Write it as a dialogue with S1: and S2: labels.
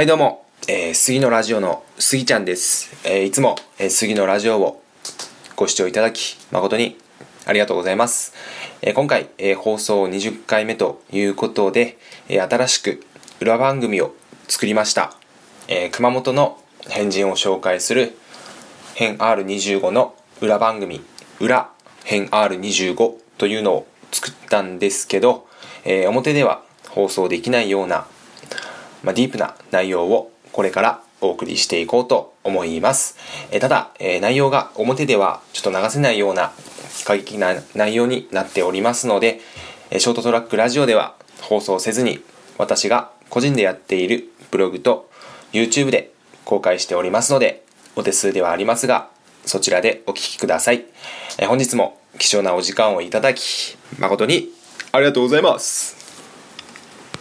S1: はいどうも、えー、杉のラジオの杉ちゃんです。えーいつも、えー杉のラジオをご視聴いただき誠にありがとうございます。えー今回、えー放送20回目ということで、えー新しく裏番組を作りました。えー熊本の変人を紹介する変 R25 の裏番組裏変 R25 というのを作ったんですけど、えー表では放送できないようなまあ、ディープな内容をこれからお送りしていこうと思います。えただ、え内容が表ではちょっと流せないような過激な内容になっておりますので、えショートトラックラジオでは放送せずに私が個人でやっているブログと YouTube で公開しておりますので、お手数ではありますが、そちらでお聞きください。え本日も貴重なお時間をいただき、誠にありがとうございます。